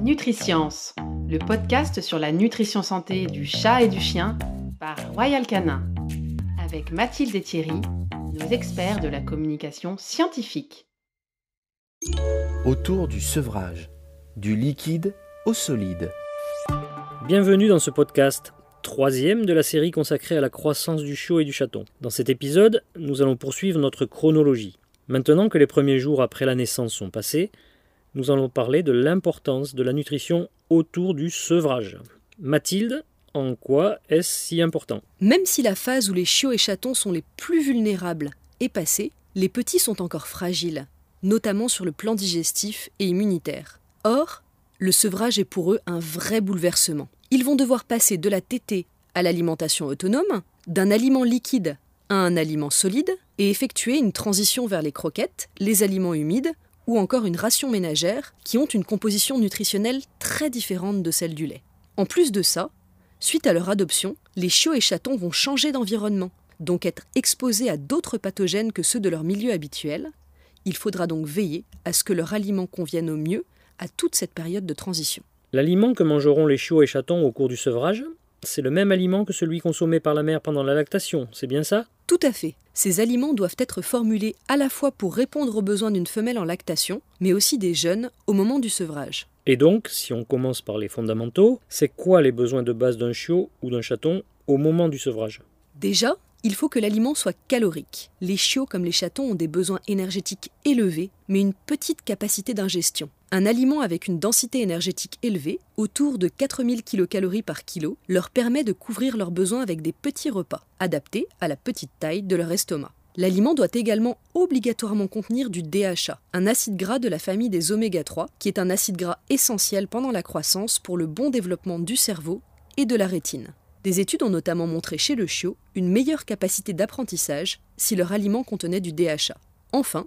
Nutriscience, le podcast sur la nutrition santé du chat et du chien par Royal Canin, avec Mathilde et Thierry, nos experts de la communication scientifique. Autour du sevrage, du liquide au solide. Bienvenue dans ce podcast, troisième de la série consacrée à la croissance du chiot et du chaton. Dans cet épisode, nous allons poursuivre notre chronologie. Maintenant que les premiers jours après la naissance sont passés, nous allons parler de l'importance de la nutrition autour du sevrage. Mathilde, en quoi est-ce si important? Même si la phase où les chiots et chatons sont les plus vulnérables est passée, les petits sont encore fragiles, notamment sur le plan digestif et immunitaire. Or, le sevrage est pour eux un vrai bouleversement. Ils vont devoir passer de la tétée à l'alimentation autonome, d'un aliment liquide à un aliment solide, et effectuer une transition vers les croquettes, les aliments humides ou encore une ration ménagère qui ont une composition nutritionnelle très différente de celle du lait. En plus de ça, suite à leur adoption, les chiots et chatons vont changer d'environnement, donc être exposés à d'autres pathogènes que ceux de leur milieu habituel. Il faudra donc veiller à ce que leur aliment convienne au mieux à toute cette période de transition. L'aliment que mangeront les chiots et chatons au cours du sevrage, c'est le même aliment que celui consommé par la mère pendant la lactation, c'est bien ça? Tout à fait. Ces aliments doivent être formulés à la fois pour répondre aux besoins d'une femelle en lactation, mais aussi des jeunes au moment du sevrage. Et donc, si on commence par les fondamentaux, c'est quoi les besoins de base d'un chiot ou d'un chaton au moment du sevrage? Déjà, il faut que l'aliment soit calorique. Les chiots comme les chatons ont des besoins énergétiques élevés, mais une petite capacité d'ingestion. Un aliment avec une densité énergétique élevée, autour de 4000 kcal par kilo, leur permet de couvrir leurs besoins avec des petits repas, adaptés à la petite taille de leur estomac. L'aliment doit également obligatoirement contenir du DHA, un acide gras de la famille des oméga 3, qui est un acide gras essentiel pendant la croissance pour le bon développement du cerveau et de la rétine. Des études ont notamment montré chez le chiot une meilleure capacité d'apprentissage si leur aliment contenait du DHA. Enfin,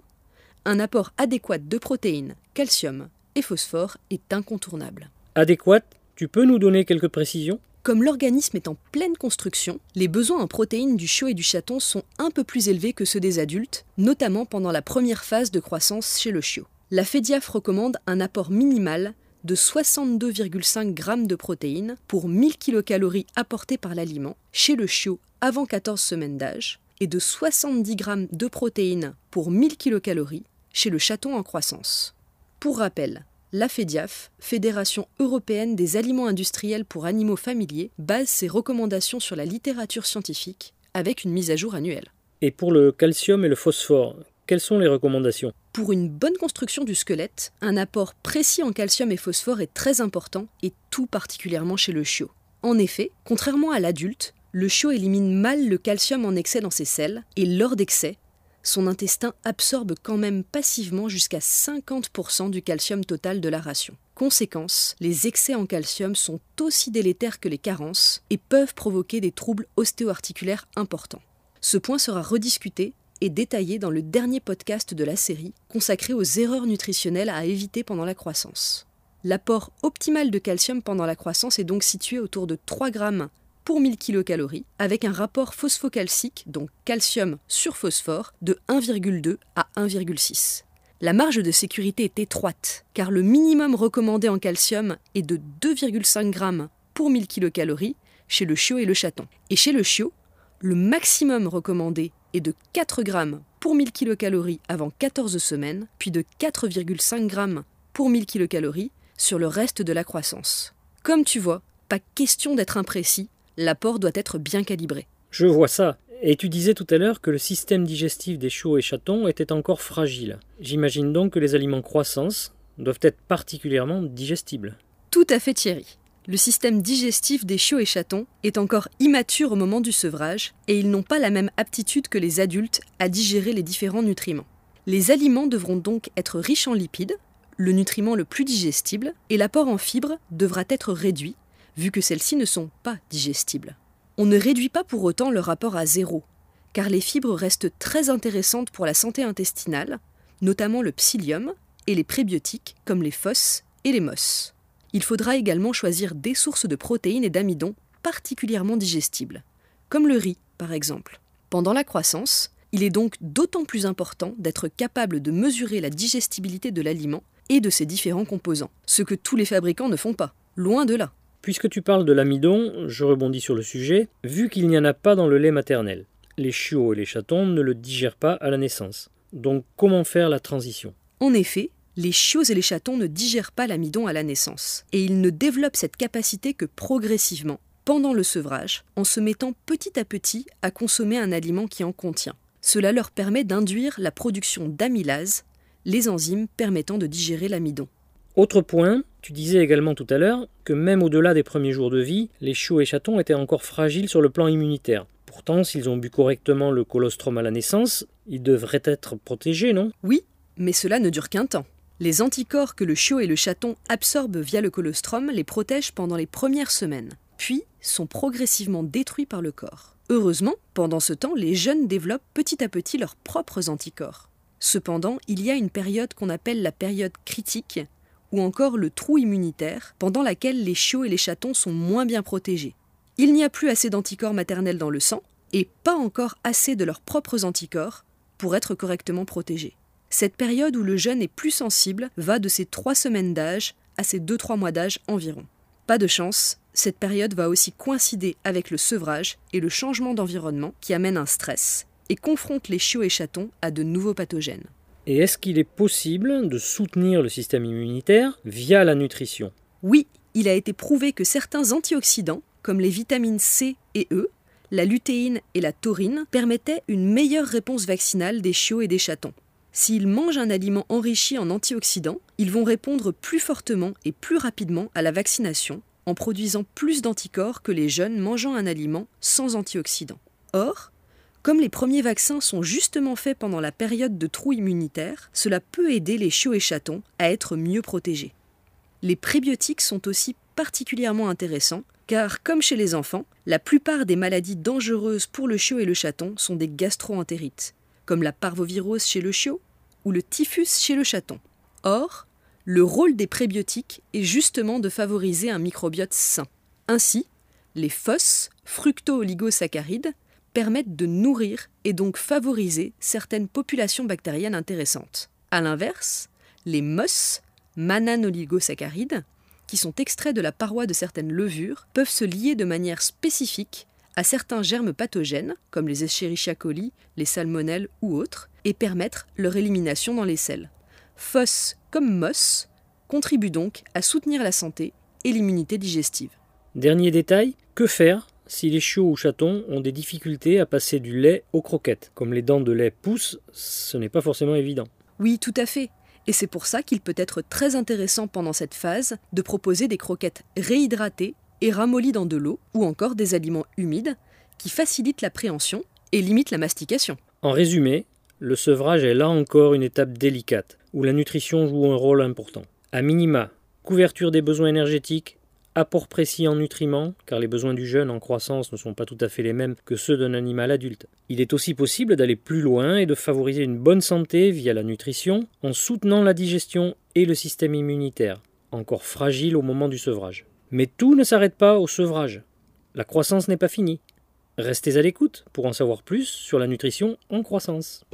un apport adéquat de protéines, calcium et phosphore est incontournable. Adéquat Tu peux nous donner quelques précisions? Comme l'organisme est en pleine construction, les besoins en protéines du chiot et du chaton sont un peu plus élevés que ceux des adultes, notamment pendant la première phase de croissance chez le chiot. La FEDIAF recommande un apport minimal de 62,5 g de protéines pour 1000 kcal apportés par l'aliment chez le chiot avant 14 semaines d'âge et de 70 g de protéines pour 1000 kcal chez le chaton en croissance. Pour rappel, la FEDIAF, Fédération européenne des aliments industriels pour animaux familiers, base ses recommandations sur la littérature scientifique avec une mise à jour annuelle. Et pour le calcium et le phosphore, quelles sont les recommandations? Pour une bonne construction du squelette, un apport précis en calcium et phosphore est très important, et tout particulièrement chez le chiot. En effet, contrairement à l'adulte, le chiot élimine mal le calcium en excès dans ses selles, et lors d'excès, son intestin absorbe quand même passivement jusqu'à 50% du calcium total de la ration. Conséquence, les excès en calcium sont aussi délétères que les carences et peuvent provoquer des troubles ostéo-articulaires importants. Ce point sera rediscuté est détaillé dans le dernier podcast de la série consacré aux erreurs nutritionnelles à éviter pendant la croissance. L'apport optimal de calcium pendant la croissance est donc situé autour de 3 grammes pour 1000 kcal avec un rapport phosphocalcique, donc calcium sur phosphore, de 1,2 à 1,6. La marge de sécurité est étroite, car le minimum recommandé en calcium est de 2,5 grammes pour 1000 kcal chez le chiot et le chaton. Et chez le chiot, le maximum recommandé est de 4 grammes pour 1000 kcal avant 14 semaines, puis de 4,5 grammes pour 1000 kcal sur le reste de la croissance. Comme tu vois, pas question d'être imprécis, l'apport doit être bien calibré. Je vois ça. Et tu disais tout à l'heure que le système digestif des chiots et chatons était encore fragile. J'imagine donc que les aliments croissance doivent être particulièrement digestibles. Tout à fait Thierry. Le système digestif des chiots et chatons est encore immature au moment du sevrage et ils n'ont pas la même aptitude que les adultes à digérer les différents nutriments. Les aliments devront donc être riches en lipides, le nutriment le plus digestible, et l'apport en fibres devra être réduit, vu que celles-ci ne sont pas digestibles. On ne réduit pas pour autant le rapport à zéro, car les fibres restent très intéressantes pour la santé intestinale, notamment le psyllium et les prébiotiques comme les fosses et les mosses il faudra également choisir des sources de protéines et d'amidon particulièrement digestibles, comme le riz par exemple. Pendant la croissance, il est donc d'autant plus important d'être capable de mesurer la digestibilité de l'aliment et de ses différents composants, ce que tous les fabricants ne font pas, loin de là. Puisque tu parles de l'amidon, je rebondis sur le sujet, vu qu'il n'y en a pas dans le lait maternel. Les chiots et les chatons ne le digèrent pas à la naissance. Donc comment faire la transition? En effet, les chiots et les chatons ne digèrent pas l'amidon à la naissance, et ils ne développent cette capacité que progressivement, pendant le sevrage, en se mettant petit à petit à consommer un aliment qui en contient. Cela leur permet d'induire la production d'amylase, les enzymes permettant de digérer l'amidon. Autre point, tu disais également tout à l'heure que même au-delà des premiers jours de vie, les chiots et chatons étaient encore fragiles sur le plan immunitaire. Pourtant, s'ils ont bu correctement le colostrum à la naissance, ils devraient être protégés, non? Oui, mais cela ne dure qu'un temps. Les anticorps que le chiot et le chaton absorbent via le colostrum les protègent pendant les premières semaines, puis sont progressivement détruits par le corps. Heureusement, pendant ce temps, les jeunes développent petit à petit leurs propres anticorps. Cependant, il y a une période qu'on appelle la période critique, ou encore le trou immunitaire, pendant laquelle les chiots et les chatons sont moins bien protégés. Il n'y a plus assez d'anticorps maternels dans le sang, et pas encore assez de leurs propres anticorps pour être correctement protégés. Cette période où le jeune est plus sensible va de ses 3 semaines d'âge à ses 2-3 mois d'âge environ. Pas de chance, cette période va aussi coïncider avec le sevrage et le changement d'environnement qui amène un stress et confronte les chiots et chatons à de nouveaux pathogènes. Et est-ce qu'il est possible de soutenir le système immunitaire via la nutrition? Oui, il a été prouvé que certains antioxydants, comme les vitamines C et E, la lutéine et la taurine, permettaient une meilleure réponse vaccinale des chiots et des chatons. S'ils mangent un aliment enrichi en antioxydants, ils vont répondre plus fortement et plus rapidement à la vaccination en produisant plus d'anticorps que les jeunes mangeant un aliment sans antioxydants. Or, comme les premiers vaccins sont justement faits pendant la période de trou immunitaire, cela peut aider les chiots et chatons à être mieux protégés. Les prébiotiques sont aussi particulièrement intéressants car, comme chez les enfants, la plupart des maladies dangereuses pour le chiot et le chaton sont des gastroentérites, comme la parvovirose chez le chiot ou le typhus chez le chaton. Or, le rôle des prébiotiques est justement de favoriser un microbiote sain. Ainsi, les FOS, fructo-oligosaccharides, permettent de nourrir et donc favoriser certaines populations bactériennes intéressantes. A l'inverse, les MOS, manaноligosaccharides, qui sont extraits de la paroi de certaines levures, peuvent se lier de manière spécifique à certains germes pathogènes, comme les Escherichia coli, les salmonelles ou autres, et permettre leur élimination dans les selles. FOS comme MOS contribuent donc à soutenir la santé et l'immunité digestive. Dernier détail, que faire si les chiots ou chatons ont des difficultés à passer du lait aux croquettes Comme les dents de lait poussent, ce n'est pas forcément évident. Oui, tout à fait. Et c'est pour ça qu'il peut être très intéressant pendant cette phase de proposer des croquettes réhydratées et ramollies dans de l'eau ou encore des aliments humides qui facilitent l'appréhension et limitent la mastication. En résumé, le sevrage est là encore une étape délicate où la nutrition joue un rôle important. A minima, couverture des besoins énergétiques, apport précis en nutriments, car les besoins du jeune en croissance ne sont pas tout à fait les mêmes que ceux d'un animal adulte. Il est aussi possible d'aller plus loin et de favoriser une bonne santé via la nutrition en soutenant la digestion et le système immunitaire, encore fragile au moment du sevrage. Mais tout ne s'arrête pas au sevrage. La croissance n'est pas finie. Restez à l'écoute pour en savoir plus sur la nutrition en croissance.